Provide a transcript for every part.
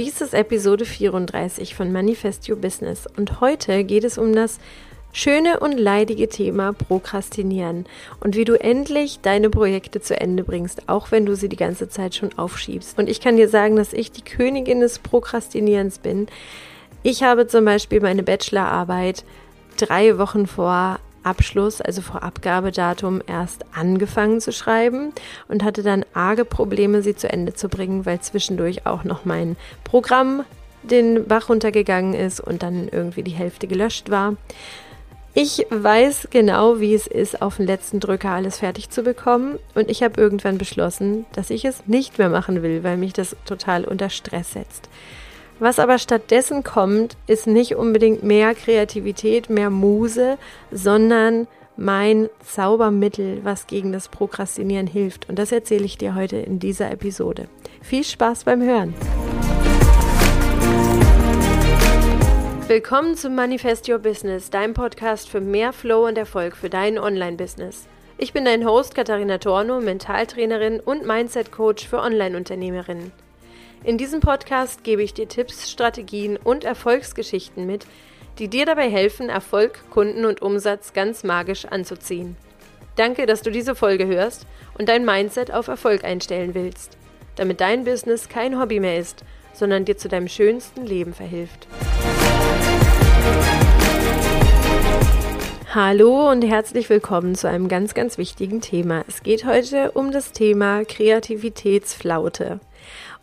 Dies ist Episode 34 von Manifest Your Business und heute geht es um das schöne und leidige Thema Prokrastinieren und wie du endlich deine Projekte zu Ende bringst, auch wenn du sie die ganze Zeit schon aufschiebst. Und ich kann dir sagen, dass ich die Königin des Prokrastinierens bin. Ich habe zum Beispiel meine Bachelorarbeit drei Wochen vor Abschluss, also vor Abgabedatum, erst angefangen zu schreiben und hatte dann arge Probleme, sie zu Ende zu bringen, weil zwischendurch auch noch mein Programm den Bach runtergegangen ist und dann irgendwie die Hälfte gelöscht war. Ich weiß genau, wie es ist, auf den letzten Drücker alles fertig zu bekommen und ich habe irgendwann beschlossen, dass ich es nicht mehr machen will, weil mich das total unter Stress setzt. Was aber stattdessen kommt, ist nicht unbedingt mehr Kreativität, mehr Muse, sondern mein Zaubermittel, was gegen das Prokrastinieren hilft. Und das erzähle ich dir heute in dieser Episode. Viel Spaß beim Hören! Willkommen zum Manifest Your Business, deinem Podcast für mehr Flow und Erfolg für dein Online-Business. Ich bin dein Host Katharina Torno, Mentaltrainerin und Mindset-Coach für Online-Unternehmerinnen. In diesem Podcast gebe ich dir Tipps, Strategien und Erfolgsgeschichten mit, die dir dabei helfen, Erfolg, Kunden und Umsatz ganz magisch anzuziehen. Danke, dass du diese Folge hörst und dein Mindset auf Erfolg einstellen willst, damit dein Business kein Hobby mehr ist, sondern dir zu deinem schönsten Leben verhilft. Hallo und herzlich willkommen zu einem ganz, ganz wichtigen Thema. Es geht heute um das Thema Kreativitätsflaute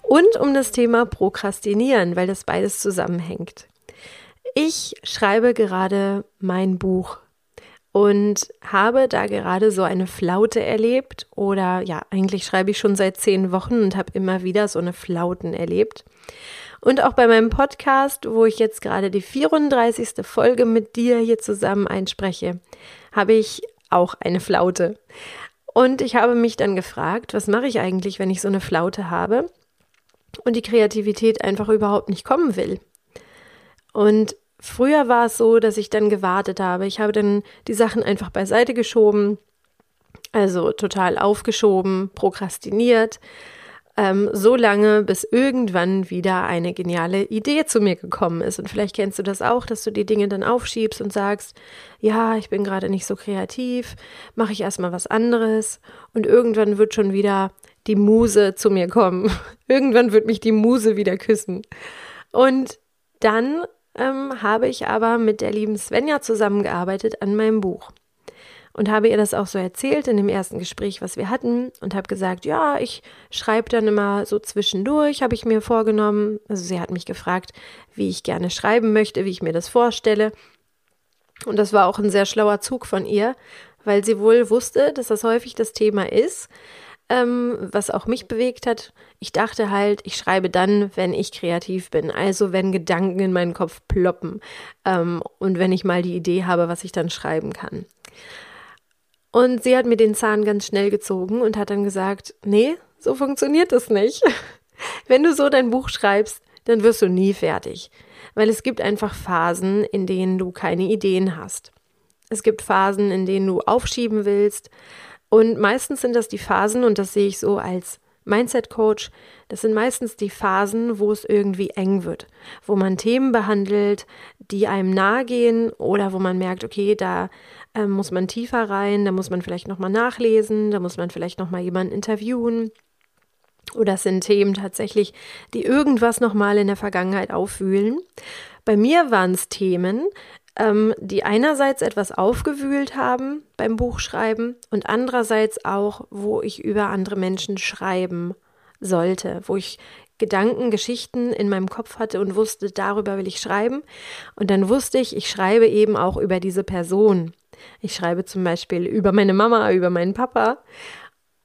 und um das Thema Prokrastinieren, weil das beides zusammenhängt. Ich schreibe gerade mein Buch und habe da gerade so eine Flaute erlebt oder ja, eigentlich schreibe ich schon seit zehn Wochen und habe immer wieder so eine Flauten erlebt. Und auch bei meinem Podcast, wo ich jetzt gerade die 34. Folge mit dir hier zusammen einspreche, habe ich auch eine Flaute. Und ich habe mich dann gefragt, was mache ich eigentlich, wenn ich so eine Flaute habe? Und die Kreativität einfach überhaupt nicht kommen will. Und früher war es so, dass ich dann gewartet habe. Ich habe dann die Sachen einfach beiseite geschoben, also total aufgeschoben, prokrastiniert, ähm, so lange, bis irgendwann wieder eine geniale Idee zu mir gekommen ist. Und vielleicht kennst du das auch, dass du die Dinge dann aufschiebst und sagst, ja, ich bin gerade nicht so kreativ, mache ich erstmal was anderes und irgendwann wird schon wieder die Muse zu mir kommen. Irgendwann wird mich die Muse wieder küssen. Und dann ähm, habe ich aber mit der lieben Svenja zusammengearbeitet an meinem Buch und habe ihr das auch so erzählt in dem ersten Gespräch, was wir hatten und habe gesagt, ja, ich schreibe dann immer so zwischendurch, habe ich mir vorgenommen. Also sie hat mich gefragt, wie ich gerne schreiben möchte, wie ich mir das vorstelle. Und das war auch ein sehr schlauer Zug von ihr, weil sie wohl wusste, dass das häufig das Thema ist, ähm, was auch mich bewegt hat. Ich dachte halt, ich schreibe dann, wenn ich kreativ bin, also wenn Gedanken in meinen Kopf ploppen ähm, und wenn ich mal die Idee habe, was ich dann schreiben kann. Und sie hat mir den Zahn ganz schnell gezogen und hat dann gesagt, nee, so funktioniert das nicht. wenn du so dein Buch schreibst, dann wirst du nie fertig, weil es gibt einfach Phasen, in denen du keine Ideen hast. Es gibt Phasen, in denen du aufschieben willst, und meistens sind das die Phasen, und das sehe ich so als Mindset-Coach, das sind meistens die Phasen, wo es irgendwie eng wird, wo man Themen behandelt, die einem nahe gehen oder wo man merkt, okay, da äh, muss man tiefer rein, da muss man vielleicht nochmal nachlesen, da muss man vielleicht nochmal jemanden interviewen. Oder es sind Themen tatsächlich, die irgendwas nochmal in der Vergangenheit aufwühlen. Bei mir waren es Themen, ähm, die einerseits etwas aufgewühlt haben beim Buchschreiben und andererseits auch, wo ich über andere Menschen schreiben sollte, wo ich Gedanken, Geschichten in meinem Kopf hatte und wusste, darüber will ich schreiben. Und dann wusste ich, ich schreibe eben auch über diese Person. Ich schreibe zum Beispiel über meine Mama, über meinen Papa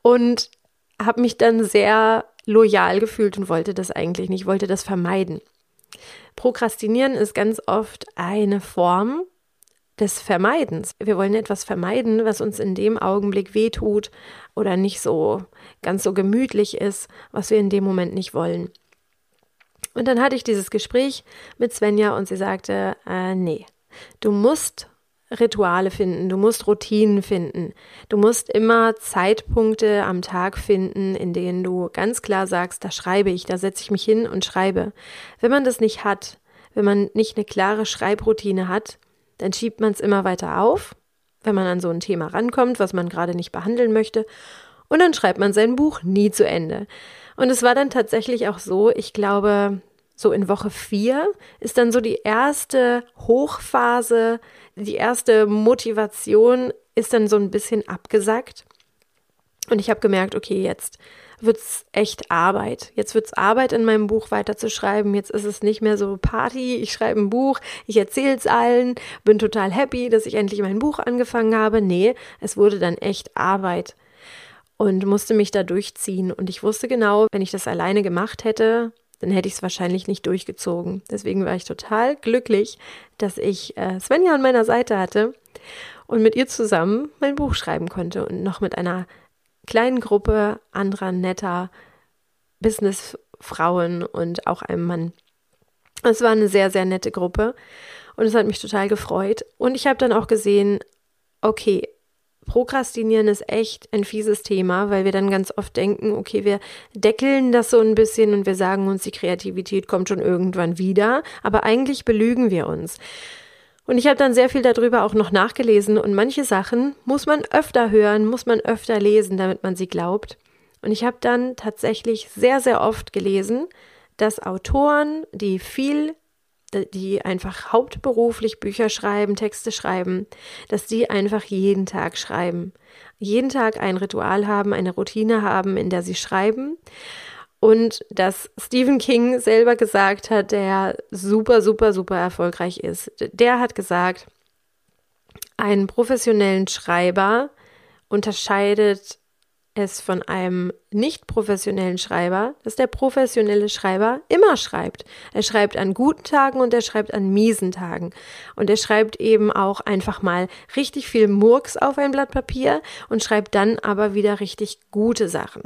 und habe mich dann sehr loyal gefühlt und wollte das eigentlich nicht, wollte das vermeiden. Prokrastinieren ist ganz oft eine Form des Vermeidens. Wir wollen etwas vermeiden, was uns in dem Augenblick wehtut oder nicht so ganz so gemütlich ist, was wir in dem Moment nicht wollen. Und dann hatte ich dieses Gespräch mit Svenja und sie sagte, äh, nee, du musst Rituale finden, du musst Routinen finden. Du musst immer Zeitpunkte am Tag finden, in denen du ganz klar sagst, da schreibe ich, da setze ich mich hin und schreibe. Wenn man das nicht hat, wenn man nicht eine klare Schreibroutine hat, dann schiebt man es immer weiter auf, wenn man an so ein Thema rankommt, was man gerade nicht behandeln möchte, und dann schreibt man sein Buch nie zu Ende. Und es war dann tatsächlich auch so, ich glaube, so in Woche vier ist dann so die erste Hochphase, die erste Motivation ist dann so ein bisschen abgesackt. Und ich habe gemerkt, okay, jetzt wird's echt Arbeit. Jetzt wird's Arbeit, in meinem Buch weiterzuschreiben. Jetzt ist es nicht mehr so Party, ich schreibe ein Buch, ich erzähl's allen, bin total happy, dass ich endlich mein Buch angefangen habe. Nee, es wurde dann echt Arbeit und musste mich da durchziehen. Und ich wusste genau, wenn ich das alleine gemacht hätte, dann hätte ich es wahrscheinlich nicht durchgezogen. Deswegen war ich total glücklich, dass ich äh, Svenja an meiner Seite hatte und mit ihr zusammen mein Buch schreiben konnte und noch mit einer kleinen Gruppe anderer netter Businessfrauen und auch einem Mann. Es war eine sehr, sehr nette Gruppe und es hat mich total gefreut. Und ich habe dann auch gesehen, okay, Prokrastinieren ist echt ein fieses Thema, weil wir dann ganz oft denken, okay, wir deckeln das so ein bisschen und wir sagen uns, die Kreativität kommt schon irgendwann wieder, aber eigentlich belügen wir uns. Und ich habe dann sehr viel darüber auch noch nachgelesen und manche Sachen muss man öfter hören, muss man öfter lesen, damit man sie glaubt. Und ich habe dann tatsächlich sehr, sehr oft gelesen, dass Autoren, die viel die einfach hauptberuflich Bücher schreiben, Texte schreiben, dass die einfach jeden Tag schreiben. Jeden Tag ein Ritual haben, eine Routine haben, in der sie schreiben. Und dass Stephen King selber gesagt hat, der super, super, super erfolgreich ist. Der hat gesagt, einen professionellen Schreiber unterscheidet es von einem nicht professionellen Schreiber, dass der professionelle Schreiber immer schreibt. Er schreibt an guten Tagen und er schreibt an miesen Tagen. Und er schreibt eben auch einfach mal richtig viel Murks auf ein Blatt Papier und schreibt dann aber wieder richtig gute Sachen.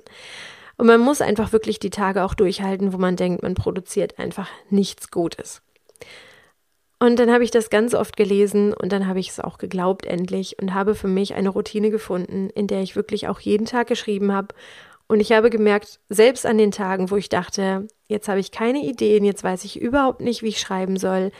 Und man muss einfach wirklich die Tage auch durchhalten, wo man denkt, man produziert einfach nichts Gutes. Und dann habe ich das ganz oft gelesen und dann habe ich es auch geglaubt endlich und habe für mich eine Routine gefunden, in der ich wirklich auch jeden Tag geschrieben habe. Und ich habe gemerkt, selbst an den Tagen, wo ich dachte, jetzt habe ich keine Ideen, jetzt weiß ich überhaupt nicht, wie ich schreiben soll,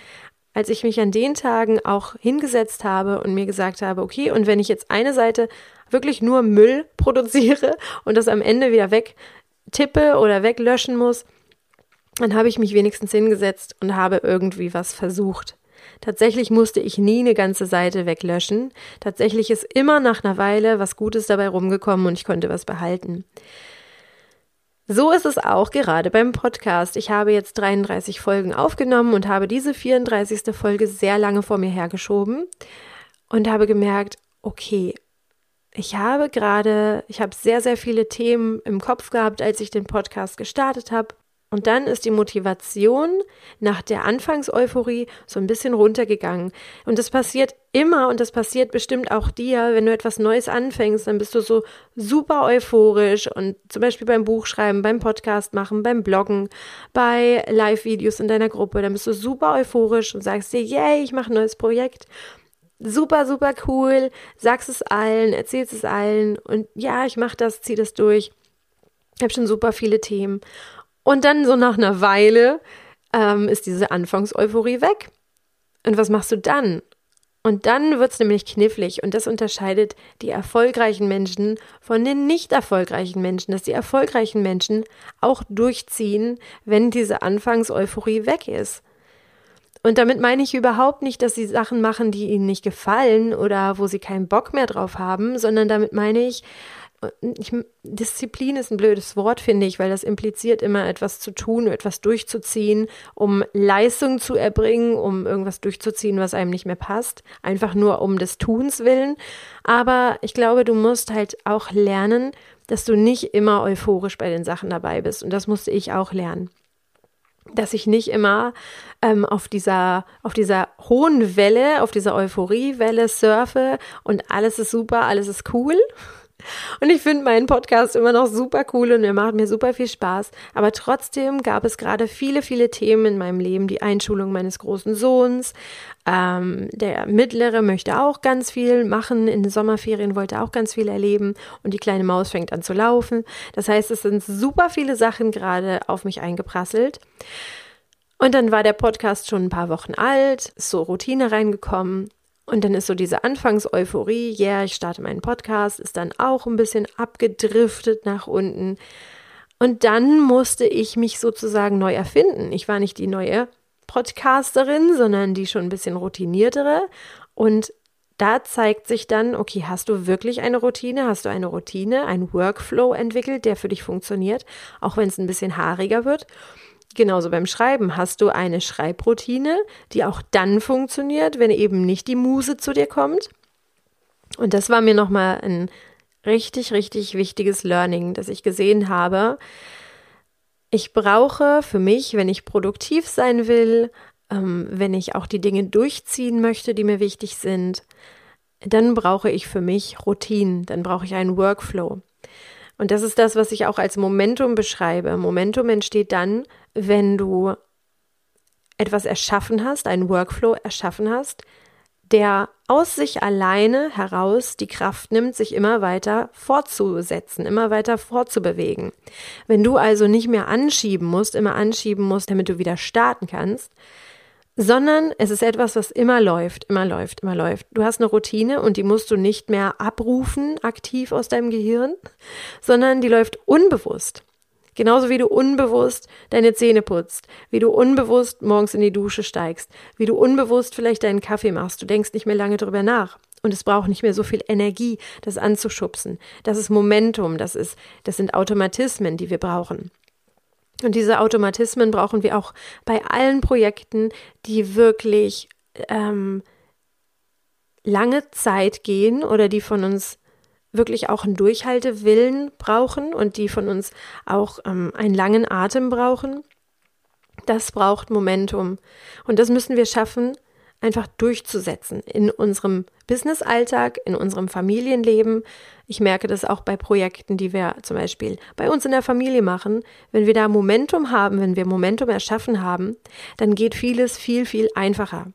als ich mich an den Tagen auch hingesetzt habe und mir gesagt habe, okay, und wenn ich jetzt eine Seite wirklich nur Müll produziere und das am Ende wieder wegtippe oder weglöschen muss, dann habe ich mich wenigstens hingesetzt und habe irgendwie was versucht. Tatsächlich musste ich nie eine ganze Seite weglöschen. Tatsächlich ist immer nach einer Weile was Gutes dabei rumgekommen und ich konnte was behalten. So ist es auch gerade beim Podcast. Ich habe jetzt 33 Folgen aufgenommen und habe diese 34. Folge sehr lange vor mir hergeschoben und habe gemerkt, okay, ich habe gerade, ich habe sehr, sehr viele Themen im Kopf gehabt, als ich den Podcast gestartet habe. Und dann ist die Motivation nach der Anfangseuphorie so ein bisschen runtergegangen. Und das passiert immer und das passiert bestimmt auch dir, wenn du etwas Neues anfängst, dann bist du so super euphorisch und zum Beispiel beim Buchschreiben, beim Podcast machen, beim Bloggen, bei Live-Videos in deiner Gruppe, dann bist du super euphorisch und sagst dir, yay, ich mache ein neues Projekt. Super, super cool, sagst es allen, erzählst es allen und ja, ich mache das, zieh das durch. Ich habe schon super viele Themen. Und dann so nach einer Weile ähm, ist diese Anfangseuphorie weg. Und was machst du dann? Und dann wird es nämlich knifflig und das unterscheidet die erfolgreichen Menschen von den nicht erfolgreichen Menschen, dass die erfolgreichen Menschen auch durchziehen, wenn diese Anfangseuphorie weg ist. Und damit meine ich überhaupt nicht, dass sie Sachen machen, die ihnen nicht gefallen oder wo sie keinen Bock mehr drauf haben, sondern damit meine ich, ich, Disziplin ist ein blödes Wort, finde ich, weil das impliziert immer etwas zu tun, etwas durchzuziehen, um Leistung zu erbringen, um irgendwas durchzuziehen, was einem nicht mehr passt, einfach nur um des Tuns willen. Aber ich glaube, du musst halt auch lernen, dass du nicht immer euphorisch bei den Sachen dabei bist. Und das musste ich auch lernen dass ich nicht immer ähm, auf dieser auf dieser hohen Welle, auf dieser Euphoriewelle surfe und alles ist super, alles ist cool, Und ich finde meinen Podcast immer noch super cool und er macht mir super viel Spaß. Aber trotzdem gab es gerade viele, viele Themen in meinem Leben. Die Einschulung meines großen Sohns. Ähm, der Mittlere möchte auch ganz viel machen. In den Sommerferien wollte auch ganz viel erleben. Und die kleine Maus fängt an zu laufen. Das heißt, es sind super viele Sachen gerade auf mich eingeprasselt. Und dann war der Podcast schon ein paar Wochen alt, so Routine reingekommen. Und dann ist so diese Anfangseuphorie, ja, yeah, ich starte meinen Podcast, ist dann auch ein bisschen abgedriftet nach unten. Und dann musste ich mich sozusagen neu erfinden. Ich war nicht die neue Podcasterin, sondern die schon ein bisschen routiniertere. Und da zeigt sich dann, okay, hast du wirklich eine Routine? Hast du eine Routine, einen Workflow entwickelt, der für dich funktioniert, auch wenn es ein bisschen haariger wird? Genauso beim Schreiben hast du eine Schreibroutine, die auch dann funktioniert, wenn eben nicht die Muse zu dir kommt. Und das war mir nochmal ein richtig, richtig wichtiges Learning, das ich gesehen habe. Ich brauche für mich, wenn ich produktiv sein will, ähm, wenn ich auch die Dinge durchziehen möchte, die mir wichtig sind, dann brauche ich für mich Routinen, dann brauche ich einen Workflow. Und das ist das, was ich auch als Momentum beschreibe. Momentum entsteht dann, wenn du etwas erschaffen hast, einen Workflow erschaffen hast, der aus sich alleine heraus die Kraft nimmt, sich immer weiter fortzusetzen, immer weiter fortzubewegen. Wenn du also nicht mehr anschieben musst, immer anschieben musst, damit du wieder starten kannst, sondern es ist etwas, was immer läuft, immer läuft, immer läuft. Du hast eine Routine und die musst du nicht mehr abrufen aktiv aus deinem Gehirn, sondern die läuft unbewusst. Genauso wie du unbewusst deine Zähne putzt, wie du unbewusst morgens in die Dusche steigst, wie du unbewusst vielleicht deinen Kaffee machst. Du denkst nicht mehr lange drüber nach. Und es braucht nicht mehr so viel Energie, das anzuschubsen. Das ist Momentum, das ist, das sind Automatismen, die wir brauchen. Und diese Automatismen brauchen wir auch bei allen Projekten, die wirklich ähm, lange Zeit gehen oder die von uns wirklich auch einen Durchhaltewillen brauchen und die von uns auch ähm, einen langen Atem brauchen. Das braucht Momentum. Und das müssen wir schaffen, einfach durchzusetzen in unserem Business-Alltag, in unserem Familienleben. Ich merke das auch bei Projekten, die wir zum Beispiel bei uns in der Familie machen. Wenn wir da Momentum haben, wenn wir Momentum erschaffen haben, dann geht vieles viel, viel einfacher.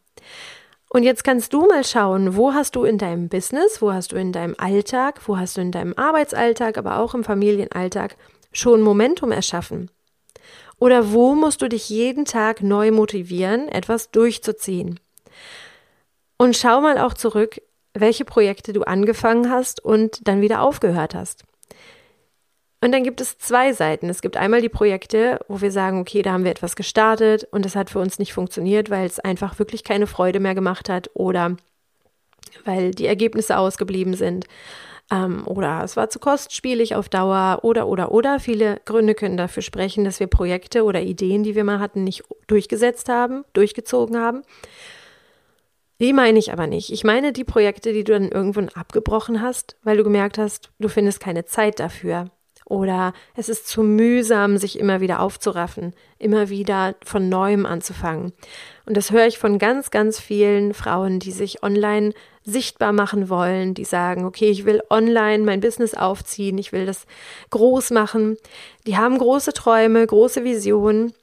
Und jetzt kannst du mal schauen, wo hast du in deinem Business, wo hast du in deinem Alltag, wo hast du in deinem Arbeitsalltag, aber auch im Familienalltag schon Momentum erschaffen? Oder wo musst du dich jeden Tag neu motivieren, etwas durchzuziehen? Und schau mal auch zurück, welche Projekte du angefangen hast und dann wieder aufgehört hast. Und dann gibt es zwei Seiten. Es gibt einmal die Projekte, wo wir sagen, okay, da haben wir etwas gestartet und es hat für uns nicht funktioniert, weil es einfach wirklich keine Freude mehr gemacht hat oder weil die Ergebnisse ausgeblieben sind ähm, oder es war zu kostspielig auf Dauer oder oder oder. Viele Gründe können dafür sprechen, dass wir Projekte oder Ideen, die wir mal hatten, nicht durchgesetzt haben, durchgezogen haben. Die meine ich aber nicht. Ich meine die Projekte, die du dann irgendwann abgebrochen hast, weil du gemerkt hast, du findest keine Zeit dafür. Oder es ist zu mühsam, sich immer wieder aufzuraffen, immer wieder von neuem anzufangen. Und das höre ich von ganz, ganz vielen Frauen, die sich online sichtbar machen wollen, die sagen, okay, ich will online mein Business aufziehen, ich will das groß machen. Die haben große Träume, große Visionen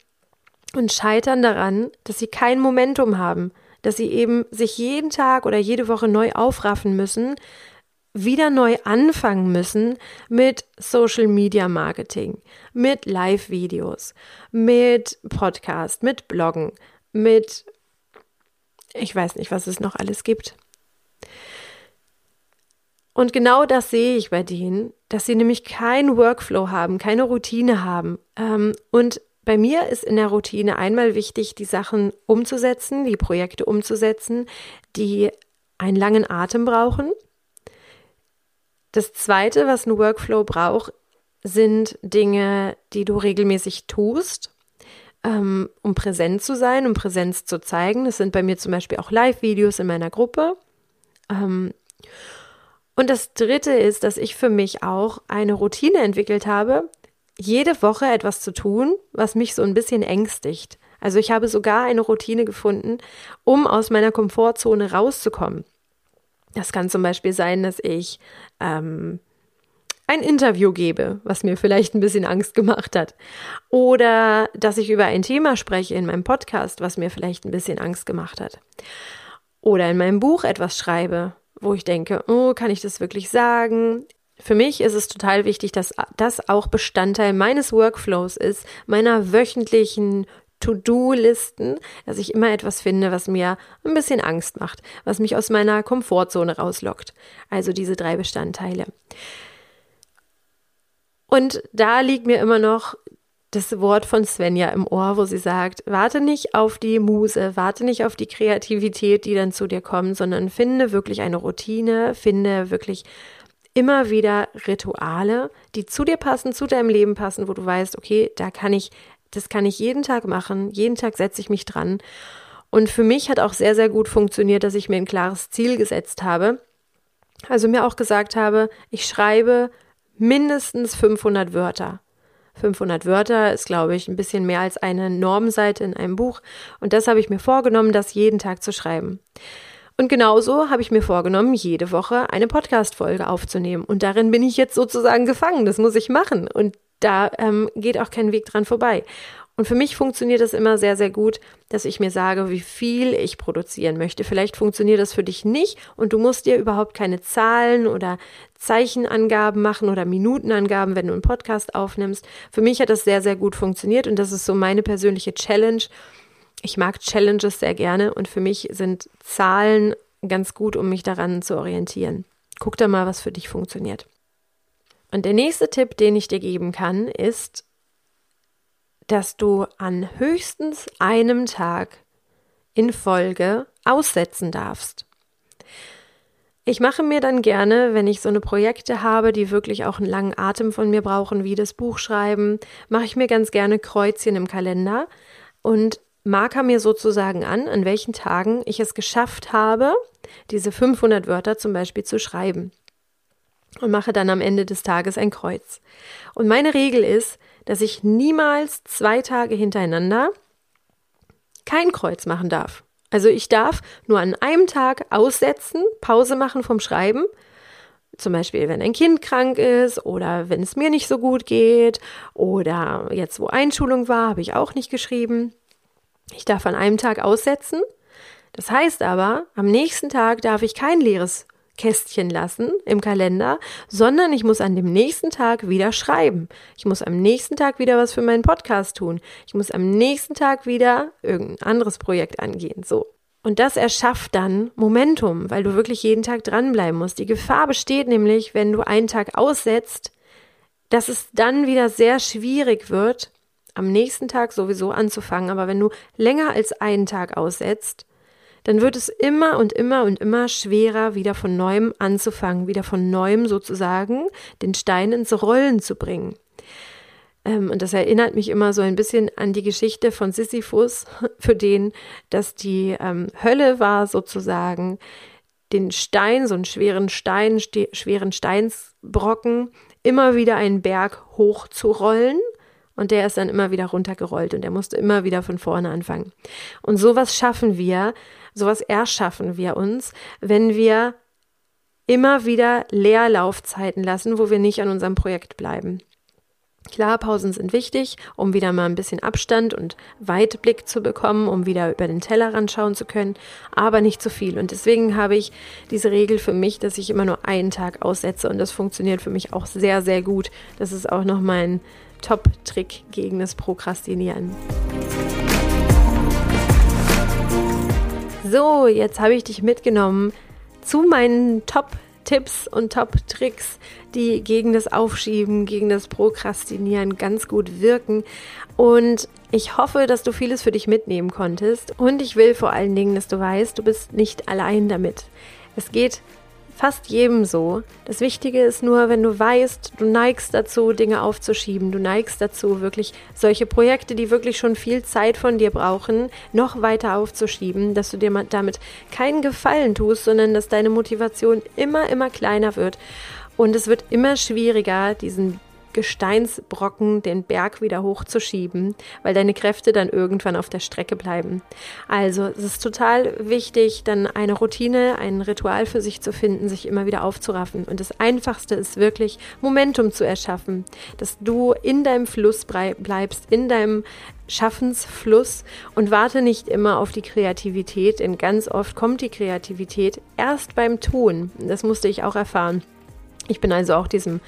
und scheitern daran, dass sie kein Momentum haben, dass sie eben sich jeden Tag oder jede Woche neu aufraffen müssen, wieder neu anfangen müssen mit Social Media Marketing, mit Live-Videos, mit Podcast, mit Bloggen, mit ich weiß nicht, was es noch alles gibt. Und genau das sehe ich bei denen, dass sie nämlich keinen Workflow haben, keine Routine haben. Ähm, und bei mir ist in der Routine einmal wichtig, die Sachen umzusetzen, die Projekte umzusetzen, die einen langen Atem brauchen. Das Zweite, was ein Workflow braucht, sind Dinge, die du regelmäßig tust, ähm, um präsent zu sein, um Präsenz zu zeigen. Das sind bei mir zum Beispiel auch Live-Videos in meiner Gruppe. Ähm, und das Dritte ist, dass ich für mich auch eine Routine entwickelt habe, jede Woche etwas zu tun, was mich so ein bisschen ängstigt. Also ich habe sogar eine Routine gefunden, um aus meiner Komfortzone rauszukommen. Das kann zum Beispiel sein, dass ich ähm, ein Interview gebe, was mir vielleicht ein bisschen Angst gemacht hat. Oder dass ich über ein Thema spreche in meinem Podcast, was mir vielleicht ein bisschen Angst gemacht hat. Oder in meinem Buch etwas schreibe, wo ich denke, oh, kann ich das wirklich sagen? Für mich ist es total wichtig, dass das auch Bestandteil meines Workflows ist, meiner wöchentlichen To-Do-Listen, dass ich immer etwas finde, was mir ein bisschen Angst macht, was mich aus meiner Komfortzone rauslockt. Also diese drei Bestandteile. Und da liegt mir immer noch das Wort von Svenja im Ohr, wo sie sagt, warte nicht auf die Muse, warte nicht auf die Kreativität, die dann zu dir kommt, sondern finde wirklich eine Routine, finde wirklich immer wieder Rituale, die zu dir passen, zu deinem Leben passen, wo du weißt, okay, da kann ich, das kann ich jeden Tag machen, jeden Tag setze ich mich dran. Und für mich hat auch sehr, sehr gut funktioniert, dass ich mir ein klares Ziel gesetzt habe. Also mir auch gesagt habe, ich schreibe mindestens 500 Wörter. 500 Wörter ist, glaube ich, ein bisschen mehr als eine Normseite in einem Buch. Und das habe ich mir vorgenommen, das jeden Tag zu schreiben. Und genauso habe ich mir vorgenommen, jede Woche eine Podcast-Folge aufzunehmen. Und darin bin ich jetzt sozusagen gefangen. Das muss ich machen. Und da ähm, geht auch kein Weg dran vorbei. Und für mich funktioniert es immer sehr, sehr gut, dass ich mir sage, wie viel ich produzieren möchte. Vielleicht funktioniert das für dich nicht und du musst dir überhaupt keine Zahlen oder Zeichenangaben machen oder Minutenangaben, wenn du einen Podcast aufnimmst. Für mich hat das sehr, sehr gut funktioniert und das ist so meine persönliche Challenge. Ich mag Challenges sehr gerne und für mich sind Zahlen ganz gut, um mich daran zu orientieren. Guck da mal, was für dich funktioniert. Und der nächste Tipp, den ich dir geben kann, ist, dass du an höchstens einem Tag in Folge aussetzen darfst. Ich mache mir dann gerne, wenn ich so eine Projekte habe, die wirklich auch einen langen Atem von mir brauchen, wie das Buchschreiben, mache ich mir ganz gerne Kreuzchen im Kalender und marker mir sozusagen an, an welchen Tagen ich es geschafft habe, diese 500 Wörter zum Beispiel zu schreiben. Und mache dann am Ende des Tages ein Kreuz. Und meine Regel ist, dass ich niemals zwei Tage hintereinander kein Kreuz machen darf. Also ich darf nur an einem Tag aussetzen, Pause machen vom Schreiben. Zum Beispiel, wenn ein Kind krank ist oder wenn es mir nicht so gut geht oder jetzt, wo Einschulung war, habe ich auch nicht geschrieben. Ich darf an einem Tag aussetzen. Das heißt aber, am nächsten Tag darf ich kein leeres Kästchen lassen im Kalender, sondern ich muss an dem nächsten Tag wieder schreiben. Ich muss am nächsten Tag wieder was für meinen Podcast tun. Ich muss am nächsten Tag wieder irgendein anderes Projekt angehen. So. Und das erschafft dann Momentum, weil du wirklich jeden Tag dranbleiben musst. Die Gefahr besteht nämlich, wenn du einen Tag aussetzt, dass es dann wieder sehr schwierig wird, am nächsten Tag sowieso anzufangen. Aber wenn du länger als einen Tag aussetzt, dann wird es immer und immer und immer schwerer, wieder von neuem anzufangen, wieder von neuem sozusagen den Stein ins Rollen zu bringen. Ähm, und das erinnert mich immer so ein bisschen an die Geschichte von Sisyphus, für den, dass die ähm, Hölle war sozusagen, den Stein, so einen schweren Stein, schweren Steinsbrocken, immer wieder einen Berg hoch zu rollen und der ist dann immer wieder runtergerollt und er musste immer wieder von vorne anfangen. Und sowas schaffen wir, sowas erschaffen wir uns, wenn wir immer wieder Leerlaufzeiten lassen, wo wir nicht an unserem Projekt bleiben. Klar, Pausen sind wichtig, um wieder mal ein bisschen Abstand und Weitblick zu bekommen, um wieder über den Tellerrand schauen zu können, aber nicht zu viel. Und deswegen habe ich diese Regel für mich, dass ich immer nur einen Tag aussetze und das funktioniert für mich auch sehr, sehr gut. Das ist auch noch mein Top-Trick gegen das Prokrastinieren. So, jetzt habe ich dich mitgenommen zu meinen Top-Tipps und Top-Tricks, die gegen das Aufschieben, gegen das Prokrastinieren ganz gut wirken. Und ich hoffe, dass du vieles für dich mitnehmen konntest. Und ich will vor allen Dingen, dass du weißt, du bist nicht allein damit. Es geht fast jedem so. Das Wichtige ist nur, wenn du weißt, du neigst dazu, Dinge aufzuschieben, du neigst dazu, wirklich solche Projekte, die wirklich schon viel Zeit von dir brauchen, noch weiter aufzuschieben, dass du dir damit keinen Gefallen tust, sondern dass deine Motivation immer, immer kleiner wird und es wird immer schwieriger, diesen Gesteinsbrocken den Berg wieder hochzuschieben, weil deine Kräfte dann irgendwann auf der Strecke bleiben. Also es ist total wichtig, dann eine Routine, ein Ritual für sich zu finden, sich immer wieder aufzuraffen. Und das Einfachste ist wirklich Momentum zu erschaffen, dass du in deinem Fluss bleibst, in deinem Schaffensfluss und warte nicht immer auf die Kreativität, denn ganz oft kommt die Kreativität erst beim Tun. Das musste ich auch erfahren. Ich bin also auch diesem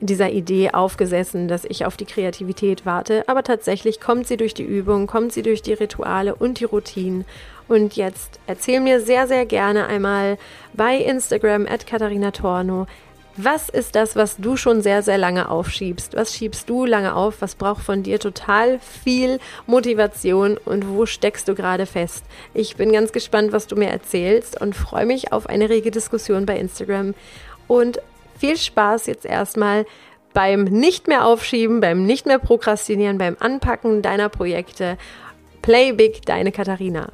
dieser Idee aufgesessen, dass ich auf die Kreativität warte, aber tatsächlich kommt sie durch die Übung, kommt sie durch die Rituale und die Routinen. Und jetzt erzähl mir sehr, sehr gerne einmal bei Instagram at Katharina Torno, was ist das, was du schon sehr, sehr lange aufschiebst? Was schiebst du lange auf? Was braucht von dir total viel Motivation und wo steckst du gerade fest? Ich bin ganz gespannt, was du mir erzählst und freue mich auf eine rege Diskussion bei Instagram. Und viel Spaß jetzt erstmal beim nicht mehr aufschieben, beim nicht mehr prokrastinieren, beim Anpacken deiner Projekte. Play Big, deine Katharina.